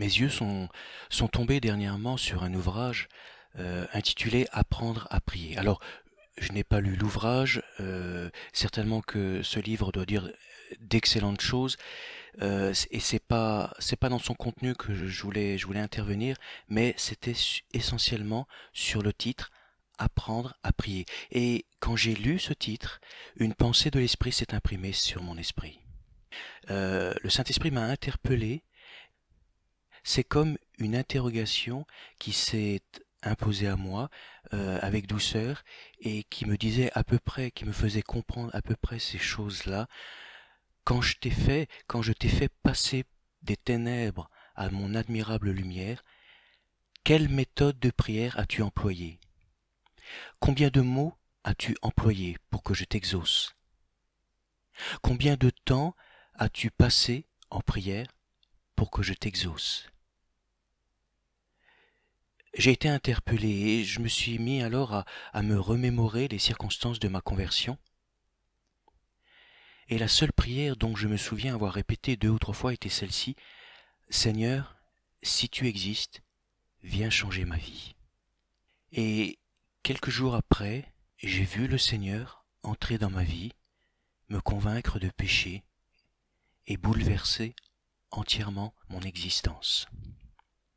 Mes yeux sont, tombés dernièrement sur un ouvrage euh, intitulé Apprendre à prier. Alors, je n'ai pas lu l'ouvrage, euh, certainement que ce livre doit dire d'excellentes choses, euh, et c'est pas pas dans son contenu que je voulais intervenir, mais c'était essentiellement sur le titre Apprendre à prier. Et quand j'ai lu ce titre, une pensée de l'esprit s'est imprimée sur mon esprit. Le Saint-Esprit m'a interpellé. C'est comme une interrogation qui s'est imposée à moi euh, avec douceur et qui me disait à peu près, qui me faisait comprendre à peu près ces choses-là. Quand je t'ai fait, quand je t'ai fait passer des ténèbres à mon admirable lumière, quelle méthode de prière as-tu employée? Combien de mots as-tu employés pour que je t'exauce? Combien de temps as-tu passé en prière? Pour que je t'exauce J'ai été interpellé et je me suis mis alors à, me remémorer les circonstances de ma conversion. Et la seule prière dont je me souviens avoir répété deux ou trois fois était celle-ci. Seigneur, si tu existes, viens changer ma vie. Et quelques jours après, j'ai vu le Seigneur entrer dans ma vie, me convaincre de péché et bouleverser entièrement mon existence.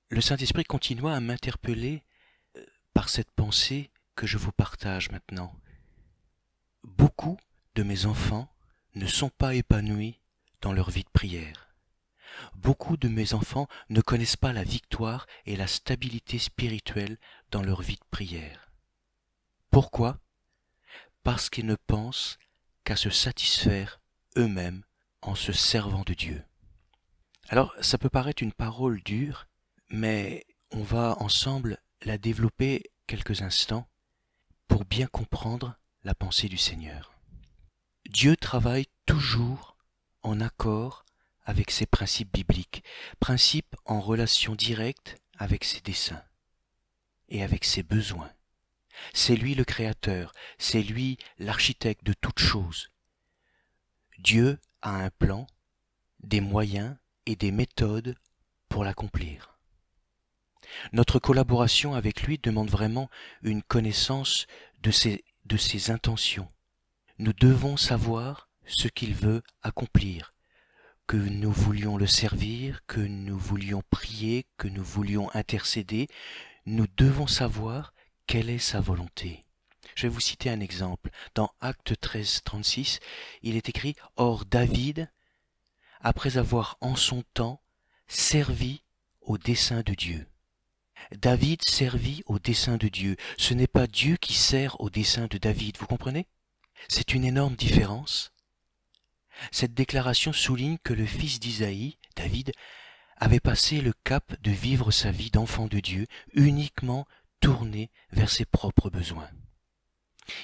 Le Saint-Esprit continua à m'interpeller euh, par cette pensée que je vous partage maintenant. Beaucoup de mes enfants ne sont pas épanouis dans leur vie de prière. Beaucoup de mes enfants ne connaissent pas la victoire et la stabilité spirituelle dans leur vie de prière. Pourquoi? Parce qu'ils ne pensent qu'à se satisfaire eux-mêmes en se servant de Dieu. Alors ça peut paraître une parole dure, mais on va ensemble la développer quelques instants pour bien comprendre la pensée du Seigneur. Dieu travaille toujours en accord avec ses principes bibliques, principes en relation directe avec ses desseins et avec ses besoins. C'est lui le Créateur, c'est lui l'architecte de toutes choses. Dieu a un plan, des moyens et des méthodes pour l'accomplir. Notre collaboration avec lui demande vraiment une connaissance de ses, intentions. Nous devons savoir ce qu'il veut accomplir, que nous voulions le servir, que nous voulions prier, que nous voulions intercéder, nous devons savoir quelle est sa volonté. Je vais vous citer un exemple. Dans Acte 13, 36, il est écrit Or David, après avoir en son temps servi au dessein de Dieu. David servit au dessein de Dieu. Ce n'est pas Dieu qui sert au dessein de David, vous comprenez? C'est une énorme différence. Cette déclaration souligne que le fils d'Isaïe, David, avait passé le cap de vivre sa vie d'enfant de Dieu uniquement tourné vers ses propres besoins.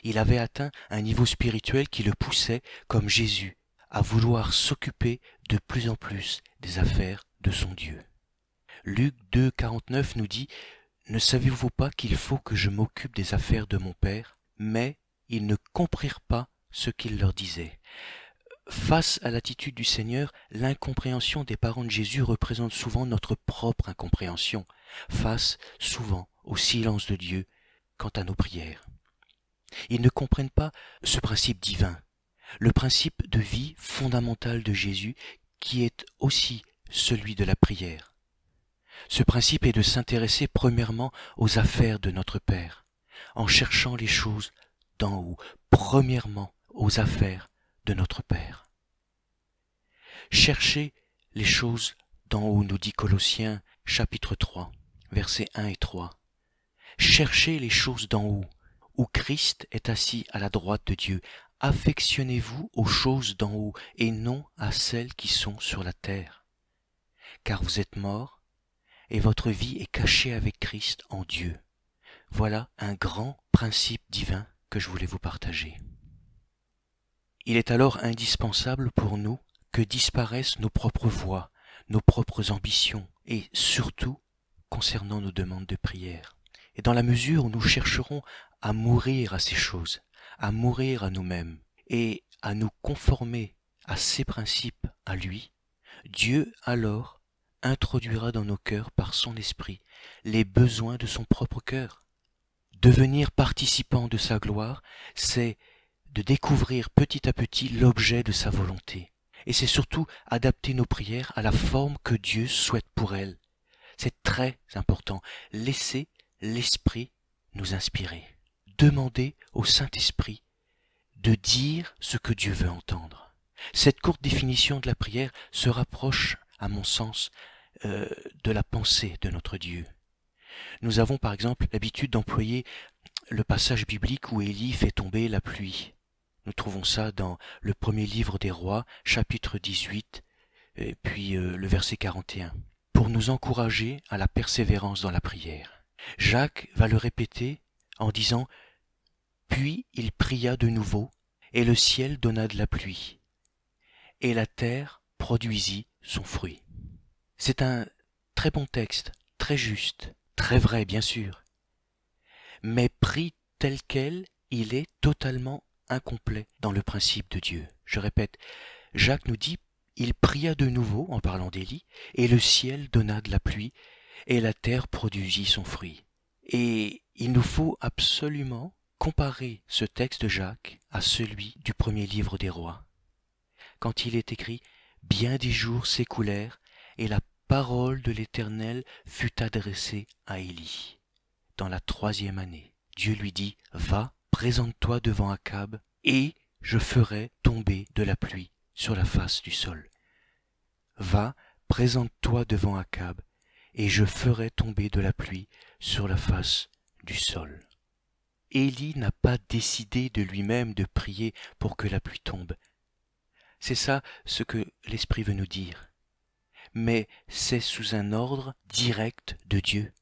Il avait atteint un niveau spirituel qui le poussait, comme Jésus, à vouloir s'occuper de plus en plus des affaires de son Dieu. Luc 2, 49 nous dit Ne savez-vous pas qu'il faut que je m'occupe des affaires de mon Père? Mais ils ne comprirent pas ce qu'il leur disait. Face à l'attitude du Seigneur, l'incompréhension des parents de Jésus représente souvent notre propre incompréhension, face souvent au silence de Dieu quant à nos prières. Ils ne comprennent pas ce principe divin, le principe de vie fondamental de Jésus qui est aussi celui de la prière. Ce principe est de s'intéresser premièrement aux affaires de notre Père, en cherchant les choses d'en haut, premièrement aux affaires de notre Père. Cherchez les choses d'en haut, nous dit Colossiens chapitre 3, versets 1 et 3. Cherchez les choses d'en haut, où Christ est assis à la droite de Dieu. Affectionnez-vous aux choses d'en haut et non à celles qui sont sur la terre. Car vous êtes morts, et votre vie est cachée avec Christ en Dieu. Voilà un grand principe divin que je voulais vous partager. Il est alors indispensable pour nous que disparaissent nos propres voies, nos propres ambitions, et surtout concernant nos demandes de prière. Et dans la mesure où nous chercherons à mourir à ces choses, à mourir à nous-mêmes et à nous conformer à ses principes à lui, Dieu alors introduira dans nos cœurs par son esprit les besoins de son propre cœur. Devenir participant de sa gloire, c'est de découvrir petit à petit l'objet de sa volonté. Et c'est surtout adapter nos prières à la forme que Dieu souhaite pour elles. C'est très important. Laisser l'Esprit nous inspirer. Demander au Saint-Esprit de dire ce que Dieu veut entendre. Cette courte définition de la prière se rapproche, à mon sens, euh, de la pensée de notre Dieu. Nous avons par exemple l'habitude d'employer le passage biblique où Élie fait tomber la pluie. Nous trouvons ça dans le premier livre des rois, chapitre 18, et puis euh, le verset 41, pour nous encourager à la persévérance dans la prière. Jacques va le répéter en disant Puis il pria de nouveau, et le ciel donna de la pluie, et la terre produisit son fruit. C'est un très bon texte, très juste, très vrai bien sûr, mais pris tel quel, il est totalement incomplet dans le principe de Dieu. Je répète, Jacques nous dit, il pria de nouveau en parlant d'Élie, et le ciel donna de la pluie, et la terre produisit son fruit. Et il nous faut absolument comparer ce texte de Jacques à celui du premier livre des rois. Quand il est écrit Bien des jours s'écoulèrent, et la parole de l'Éternel fut adressée à Élie. Dans la troisième année, Dieu lui dit Va, présente-toi devant Akab, et je ferai tomber de la pluie sur la face du sol. Va, présente-toi devant Akab, et je ferai tomber de la pluie sur la face du sol. Élie n'a pas décidé de lui-même de prier pour que la pluie tombe. C'est ça ce que l'Esprit veut nous dire. Mais c'est sous un ordre direct de Dieu.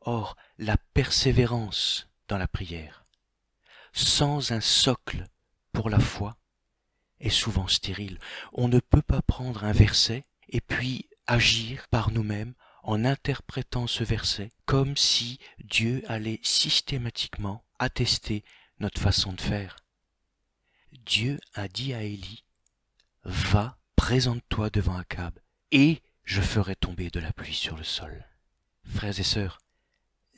Or, la persévérance dans la prière, sans un socle pour la foi, est souvent stérile. On ne peut pas prendre un verset et puis agir par nous-mêmes en interprétant ce verset comme si Dieu allait systématiquement attester notre façon de faire. Dieu a dit à Élie, Va, présente-toi devant Akab, et je ferai tomber de la pluie sur le sol. Frères et sœurs,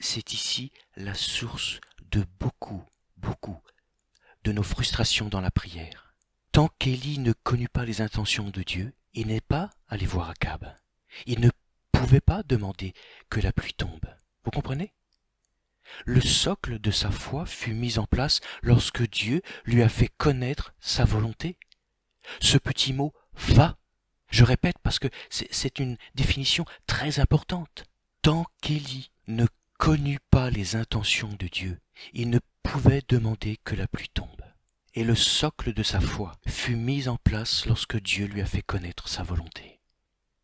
c'est ici la source de beaucoup, beaucoup de nos frustrations dans la prière. Tant qu'Élie ne connut pas les intentions de Dieu, il n'est pas allé voir Akab. Il ne pas demander que la pluie tombe. Vous comprenez? Le socle de sa foi fut mis en place lorsque Dieu lui a fait connaître sa volonté. Ce petit mot va, je répète parce que c'est une définition très importante. Tant qu'Élie ne connut pas les intentions de Dieu, il ne pouvait demander que la pluie tombe. Et le socle de sa foi fut mis en place lorsque Dieu lui a fait connaître sa volonté.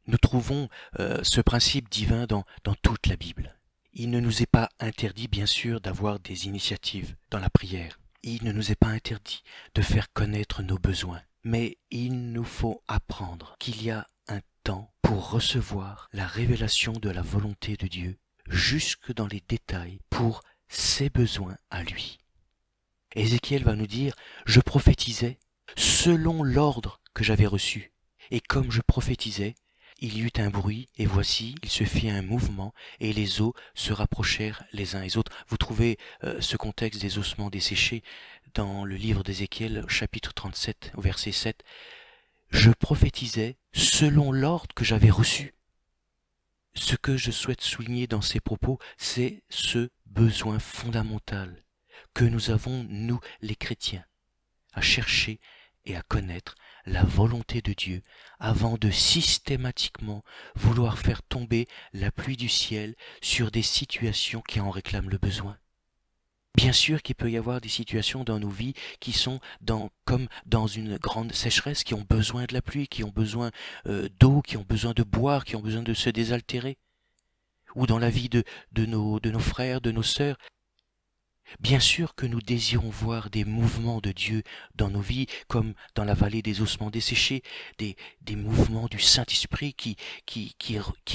Nous trouvons euh, ce principe divin dans, dans toute la Bible. Il ne nous est pas interdit, bien sûr, d'avoir des initiatives dans la prière. Il ne nous est pas interdit de faire connaître nos besoins. Mais il nous faut apprendre qu'il y a un temps pour recevoir la révélation de la volonté de Dieu, jusque dans les détails, pour ses besoins à lui. Ézéchiel va nous dire, je prophétisais selon l'ordre que j'avais reçu, et comme je prophétisais, il y eut un bruit, et voici, il se fit un mouvement, et les os se rapprochèrent les uns les autres. Vous trouvez euh, ce contexte des ossements desséchés dans le livre d'Ézéchiel, chapitre 37, verset 7. Je prophétisais selon l'ordre que j'avais reçu. Ce que je souhaite souligner dans ces propos, c'est ce besoin fondamental que nous avons, nous les chrétiens, à chercher et à connaître la volonté de Dieu avant de systématiquement vouloir faire tomber la pluie du ciel sur des situations qui en réclament le besoin. Bien sûr qu'il peut y avoir des situations dans nos vies qui sont comme dans une grande sécheresse, qui ont besoin de la pluie, qui ont besoin euh, d'eau, qui ont besoin de boire, qui ont besoin de se désaltérer. Ou dans la vie de nos frères, de nos sœurs, Bien sûr que nous désirons voir des mouvements de Dieu dans nos vies, comme dans la vallée des ossements desséchés, des, mouvements du Saint-Esprit qui,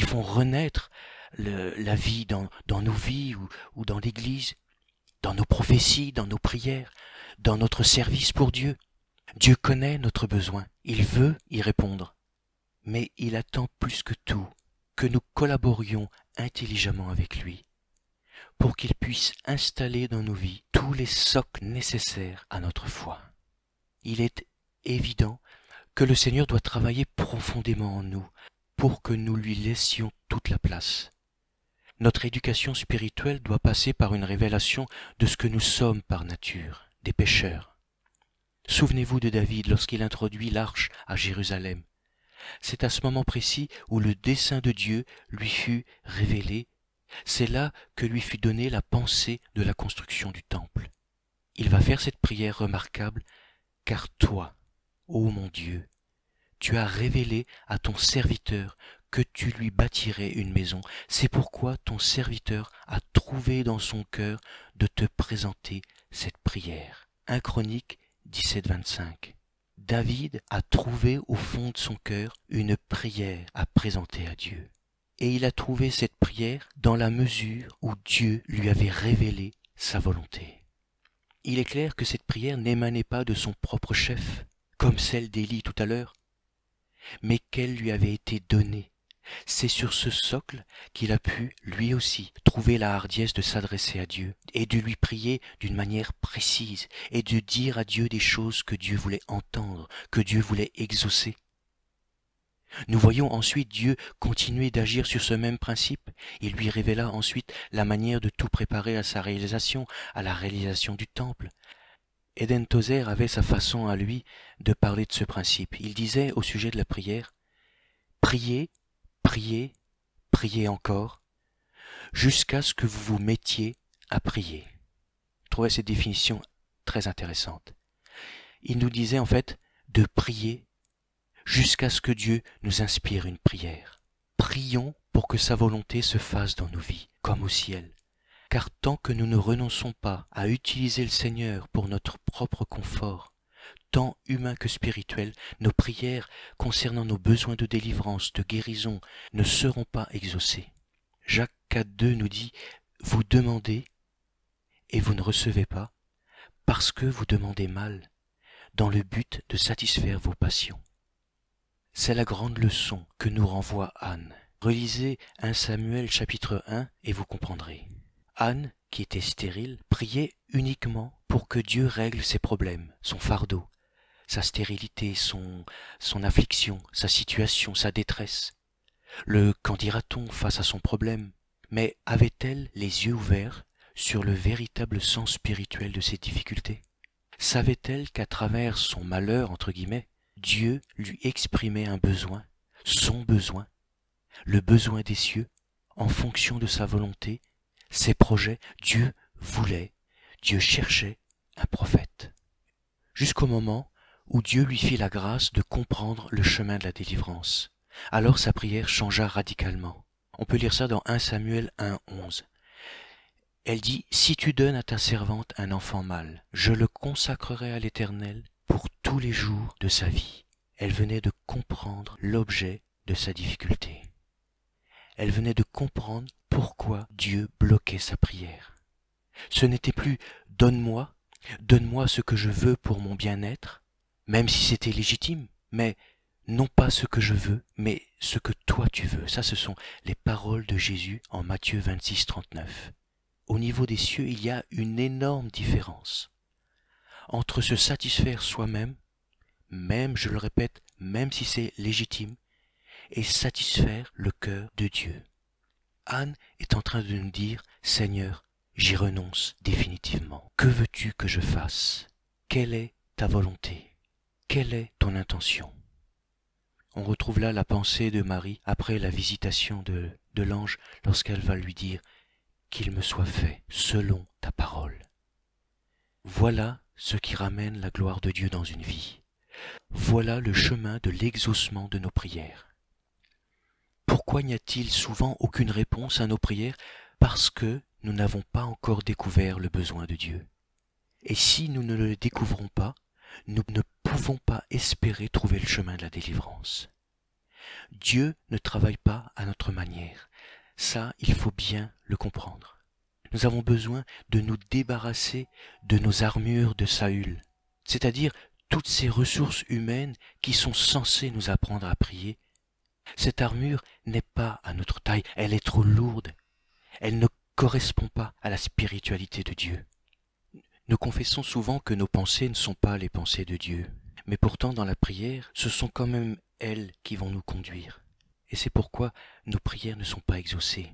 font renaître la vie dans, nos vies ou dans l'Église, dans nos prophéties, dans nos prières, dans notre service pour Dieu. Dieu connaît notre besoin, il veut y répondre. mais il attend plus que tout que nous collaborions intelligemment avec lui, pour qu'il puisse installer dans nos vies tous les socles nécessaires à notre foi. Il est évident que le Seigneur doit travailler profondément en nous pour que nous lui laissions toute la place. Notre éducation spirituelle doit passer par une révélation de ce que nous sommes par nature, des pécheurs. Souvenez-vous de David lorsqu'il introduit l'arche à Jérusalem. C'est à ce moment précis où le dessein de Dieu lui fut révélé, c'est là que lui fut donnée la pensée de la construction du temple. Il va faire cette prière remarquable, car toi, ô mon Dieu, tu as révélé à ton serviteur que tu lui bâtirais une maison. C'est pourquoi ton serviteur a trouvé dans son cœur de te présenter cette prière. 1 Chronique 17, 25. David a trouvé au fond de son cœur une prière à présenter à Dieu. Et il a trouvé cette prière dans la mesure où Dieu lui avait révélé sa volonté. Il est clair que cette prière n'émanait pas de son propre chef, comme celle d'Élie tout à l'heure, mais qu'elle lui avait été donnée c'est sur ce socle qu'il a pu, lui aussi, trouver la hardiesse de s'adresser à Dieu, et de lui prier d'une manière précise, et de dire à Dieu des choses que Dieu voulait entendre, que Dieu voulait exaucer. Nous voyons ensuite Dieu continuer d'agir sur ce même principe. Il lui révéla ensuite la manière de tout préparer à sa réalisation, à la réalisation du temple. Eden Tozer avait sa façon à lui de parler de ce principe. Il disait au sujet de la prière, Priez priez, priez encore, jusqu'à ce que vous vous mettiez à prier. Je trouvais cette définition très intéressante. Il nous disait en fait de prier jusqu'à ce que Dieu nous inspire une prière. Prions pour que sa volonté se fasse dans nos vies, comme au ciel. Car tant que nous ne renonçons pas à utiliser le Seigneur pour notre propre confort, tant humain que spirituel, nos prières concernant nos besoins de délivrance, de guérison, ne seront pas exaucées. Jacques 4.2 nous dit, vous demandez et vous ne recevez pas, parce que vous demandez mal, dans le but de satisfaire vos passions. C'est la grande leçon que nous renvoie Anne. Relisez 1 Samuel chapitre 1 et vous comprendrez. Anne, qui était stérile, priait uniquement pour que Dieu règle ses problèmes, son fardeau, sa stérilité, son, son affliction, sa situation, sa détresse. Le qu'en dira-t-on face à son problème? Mais avait-elle les yeux ouverts sur le véritable sens spirituel de ses difficultés? Savait-elle qu'à travers son malheur, entre guillemets, Dieu lui exprimait un besoin, son besoin, le besoin des cieux, en fonction de sa volonté, ses projets, Dieu voulait, Dieu cherchait un prophète. Jusqu'au moment où Dieu lui fit la grâce de comprendre le chemin de la délivrance. Alors sa prière changea radicalement. On peut lire ça dans 1 Samuel 1, 11. Elle dit, Si tu donnes à ta servante un enfant mâle, je le consacrerai à l'Éternel tous les jours de sa vie. Elle venait de comprendre l'objet de sa difficulté. Elle venait de comprendre pourquoi Dieu bloquait sa prière. Ce n'était plus Donne-moi, donne-moi ce que je veux pour mon bien-être, même si c'était légitime, mais non pas ce que je veux, mais ce que toi tu veux. Ça, ce sont les paroles de Jésus en Matthieu 26, 39. Au niveau des cieux, il y a une énorme différence entre se satisfaire soi-même, même, je le répète, même si c'est légitime, et satisfaire le cœur de Dieu. Anne est en train de nous dire, Seigneur, j'y renonce définitivement. Que veux-tu que je fasse? Quelle est ta volonté? Quelle est ton intention? On retrouve là la pensée de Marie après la visitation de, l'ange lorsqu'elle va lui dire Qu'il me soit fait selon ta parole. Voilà ce qui ramène la gloire de Dieu dans une vie. Voilà le chemin de l'exaucement de nos prières. Pourquoi n'y a-t-il souvent aucune réponse à nos prières? Parce que nous n'avons pas encore découvert le besoin de Dieu. Et si nous ne le découvrons pas, nous ne pouvons pas espérer trouver le chemin de la délivrance. Dieu ne travaille pas à notre manière. Ça, il faut bien le comprendre. Nous avons besoin de nous débarrasser de nos armures de Saül, c'est-à-dire toutes ces ressources humaines qui sont censées nous apprendre à prier, Cette armure n'est pas à notre taille, elle est trop lourde. Elle ne correspond pas à la spiritualité de Dieu. Nous confessons souvent que nos pensées ne sont pas les pensées de Dieu, mais pourtant dans la prière, ce sont quand même elles qui vont nous conduire. Et c'est pourquoi nos prières ne sont pas exaucées.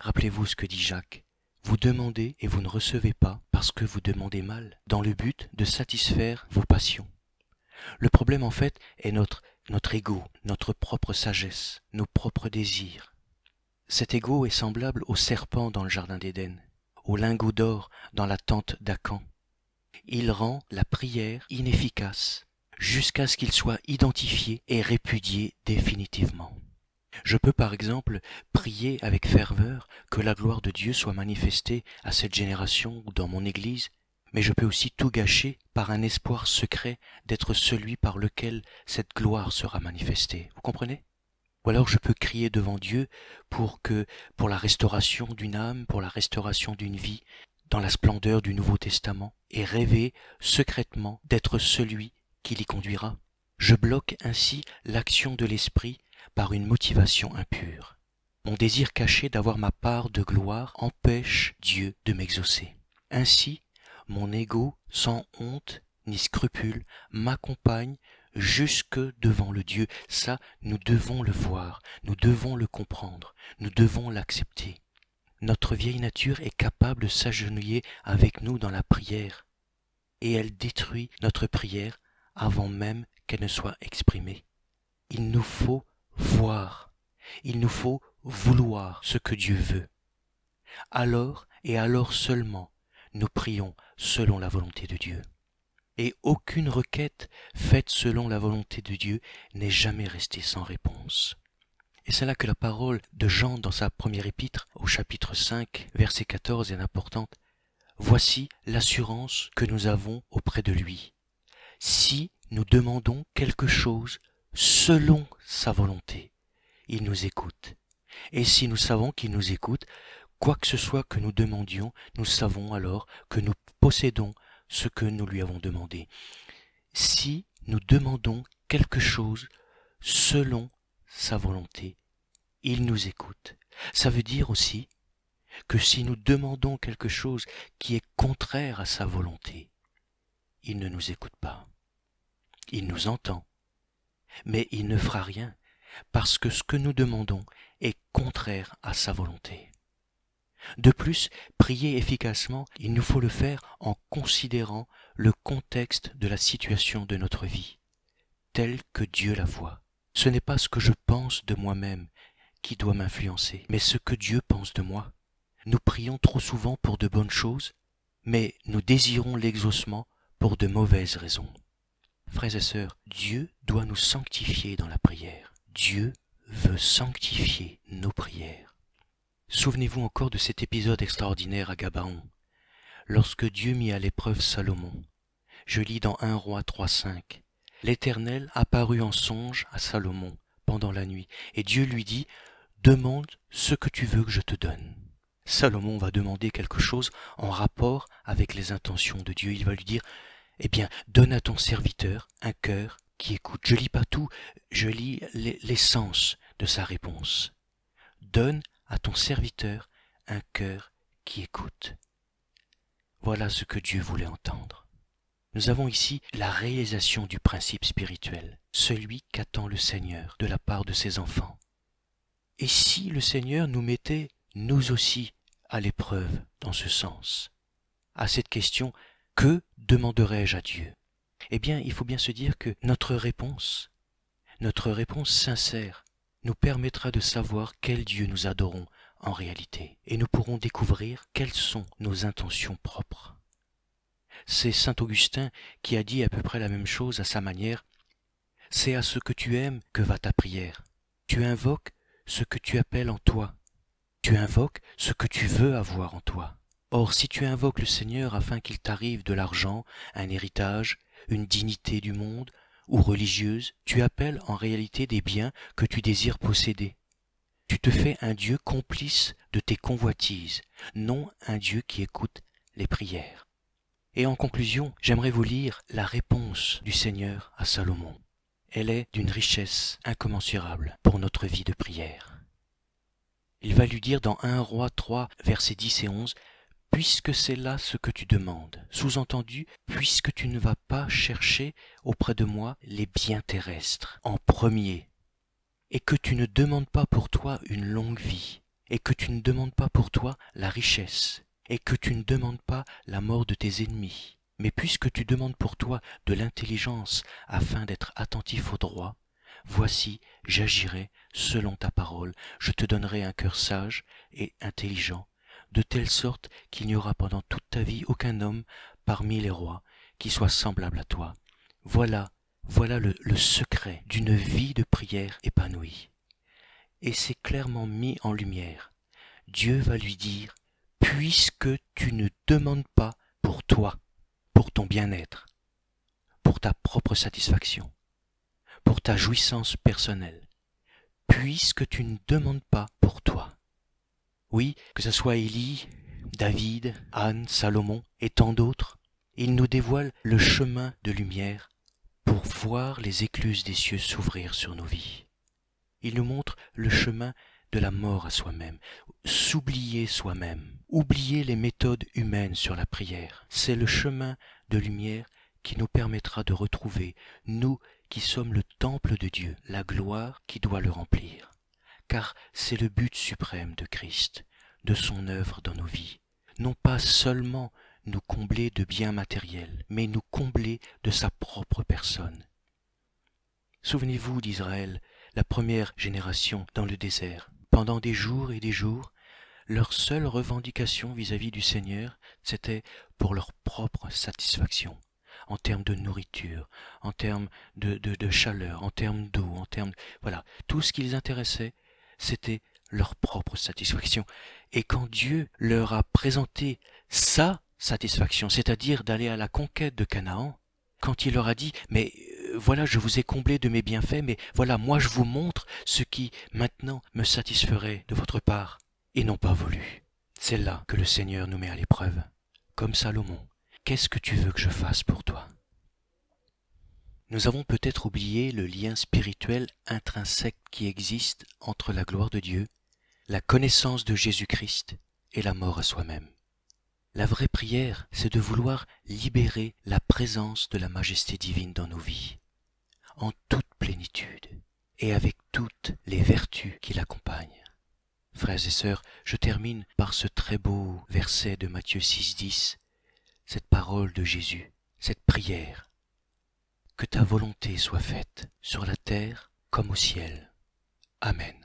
Rappelez-vous ce que dit Jacques. Vous demandez et vous ne recevez pas parce que vous demandez mal, dans le but de satisfaire vos passions. Le problème en fait est notre, notre ego, notre propre sagesse, nos propres désirs. Cet ego est semblable au serpent dans le jardin d'Éden, au lingot d'or dans la tente d'Acan. Il rend la prière inefficace jusqu'à ce qu'il soit identifié et répudié définitivement. Je peux par exemple prier avec ferveur que la gloire de Dieu soit manifestée à cette génération dans mon Église, mais je peux aussi tout gâcher par un espoir secret d'être celui par lequel cette gloire sera manifestée. Vous comprenez? Ou alors je peux crier devant Dieu pour que, pour la restauration d'une âme, pour la restauration d'une vie, dans la splendeur du Nouveau Testament, et rêver secrètement d'être celui qui l'y conduira. Je bloque ainsi l'action de l'Esprit par une motivation impure. Mon désir caché d'avoir ma part de gloire empêche Dieu de m'exaucer. Ainsi, mon ego, sans honte ni scrupule, m'accompagne jusque devant le Dieu. Ça, nous devons le voir, nous devons le comprendre, nous devons l'accepter. Notre vieille nature est capable de s'agenouiller avec nous dans la prière, et elle détruit notre prière avant même qu'elle ne soit exprimée. Il nous faut voir, il nous faut vouloir ce que Dieu veut. Alors et alors seulement nous prions selon la volonté de Dieu. Et aucune requête faite selon la volonté de Dieu n'est jamais restée sans réponse. Et c'est là que la parole de Jean dans sa première épître au chapitre 5 verset 14 est importante. Voici l'assurance que nous avons auprès de lui. Si nous demandons quelque chose selon sa volonté. Il nous écoute. Et si nous savons qu'il nous écoute, quoi que ce soit que nous demandions, nous savons alors que nous possédons ce que nous lui avons demandé. Si nous demandons quelque chose selon sa volonté, il nous écoute. Ça veut dire aussi que si nous demandons quelque chose qui est contraire à sa volonté, il ne nous écoute pas. Il nous entend, mais il ne fera rien parce que ce que nous demandons est contraire à sa volonté. De plus, prier efficacement, il nous faut le faire en considérant le contexte de la situation de notre vie, tel que Dieu la voit. Ce n'est pas ce que je pense de moi-même qui doit m'influencer, mais ce que Dieu pense de moi. Nous prions trop souvent pour de bonnes choses, mais nous désirons l'exaucement pour de mauvaises raisons. Frères et sœurs, Dieu doit nous sanctifier dans la prière. Dieu veut sanctifier nos prières. Souvenez-vous encore de cet épisode extraordinaire à Gabaon, lorsque Dieu mit à l'épreuve Salomon. Je lis dans 1 roi 3.5. L'Éternel apparut en songe à Salomon pendant la nuit, et Dieu lui dit, Demande ce que tu veux que je te donne. Salomon va demander quelque chose en rapport avec les intentions de Dieu. Il va lui dire, eh bien, donne à ton serviteur un cœur qui écoute. Je lis pas tout, je lis l'essence de sa réponse. Donne à ton serviteur un cœur qui écoute. Voilà ce que Dieu voulait entendre. Nous avons ici la réalisation du principe spirituel, celui qu'attend le Seigneur de la part de ses enfants. Et si le Seigneur nous mettait, nous aussi, à l'épreuve dans ce sens? À cette question, que demanderai-je à Dieu? Eh bien, il faut bien se dire que notre réponse, notre réponse sincère, nous permettra de savoir quel Dieu nous adorons en réalité, et nous pourrons découvrir quelles sont nos intentions propres. C'est saint Augustin qui a dit à peu près la même chose à sa manière. C'est à ce que tu aimes que va ta prière. Tu invoques ce que tu appelles en toi. Tu invoques ce que tu veux avoir en toi. Or, si tu invoques le Seigneur afin qu'il t'arrive de l'argent, un héritage, une dignité du monde, ou religieuse, tu appelles en réalité des biens que tu désires posséder. Tu te fais un Dieu complice de tes convoitises, non un Dieu qui écoute les prières. Et en conclusion, j'aimerais vous lire la réponse du Seigneur à Salomon. elle est d'une richesse incommensurable pour notre vie de prière. Il va lui dire dans 1 Roi 3, versets 10 et 11, Puisque c'est là ce que tu demandes, sous-entendu, puisque tu ne vas pas chercher auprès de moi les biens terrestres en premier, et que tu ne demandes pas pour toi une longue vie, et que tu ne demandes pas pour toi la richesse, et que tu ne demandes pas la mort de tes ennemis, mais puisque tu demandes pour toi de l'intelligence afin d'être attentif au droit, voici, j'agirai selon ta parole, je te donnerai un cœur sage et intelligent, de telle sorte qu'il n'y aura pendant toute ta vie aucun homme parmi les rois qui soit semblable à toi. Voilà, voilà le, secret d'une vie de prière épanouie et c'est clairement mis en lumière. Dieu va lui dire, puisque tu ne demandes pas pour toi, pour ton bien-être, pour ta propre satisfaction, pour ta jouissance personnelle, puisque tu ne demandes pas pour toi. Oui, que ce soit Élie, David, Anne, Salomon et tant d'autres, il nous dévoile le chemin de lumière pour voir les écluses des cieux s'ouvrir sur nos vies. Il nous montre le chemin de la mort à soi-même, s'oublier soi-même, oublier les méthodes humaines sur la prière. C'est le chemin de lumière qui nous permettra de retrouver, nous qui sommes le temple de Dieu, la gloire qui doit le remplir. Car c'est le but suprême de Christ, de son œuvre dans nos vies. Non pas seulement nous combler de biens matériels, mais nous combler de sa propre personne. Souvenez-vous d'Israël, la première génération dans le désert. Pendant des jours et des jours, leur seule revendication vis-à-vis du Seigneur, c'était pour leur propre satisfaction, en termes de nourriture, en termes de, de, chaleur, en termes d'eau, en termes... Voilà, tout ce qui les intéressait, c'était leur propre satisfaction. Et quand Dieu leur a présenté sa satisfaction, c'est-à-dire d'aller à la conquête de Canaan, quand il leur a dit, mais voilà, je vous ai comblé de mes bienfaits, mais voilà, moi je vous montre ce qui, maintenant, me satisferait de votre part, et non pas voulu. C'est là que le Seigneur nous met à l'épreuve. Comme Salomon, qu'est-ce que tu veux que je fasse pour toi? Nous avons peut-être oublié le lien spirituel intrinsèque qui existe entre la gloire de Dieu, la connaissance de Jésus-Christ et la mort à soi-même. La vraie prière, c'est de vouloir libérer la présence de la majesté divine dans nos vies en toute plénitude et avec toutes les vertus qui l'accompagnent. Frères et sœurs, je termine par ce très beau verset de Matthieu 6.10, cette parole de Jésus, cette prière. Que ta volonté soit faite sur la terre comme au ciel. Amen.